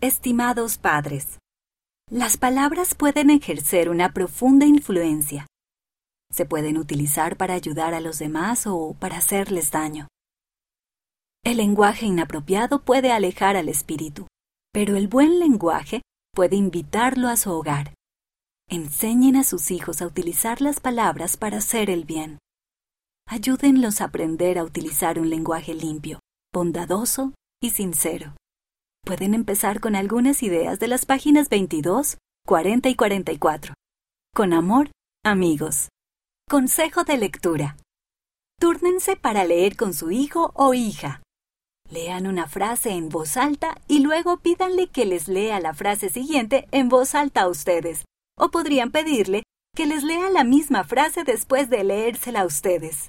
Estimados padres, las palabras pueden ejercer una profunda influencia. Se pueden utilizar para ayudar a los demás o para hacerles daño. El lenguaje inapropiado puede alejar al espíritu, pero el buen lenguaje puede invitarlo a su hogar. Enseñen a sus hijos a utilizar las palabras para hacer el bien. Ayúdenlos a aprender a utilizar un lenguaje limpio, bondadoso y sincero. Pueden empezar con algunas ideas de las páginas 22, 40 y 44. Con amor, amigos. Consejo de lectura. Túrnense para leer con su hijo o hija. Lean una frase en voz alta y luego pídanle que les lea la frase siguiente en voz alta a ustedes. O podrían pedirle que les lea la misma frase después de leérsela a ustedes.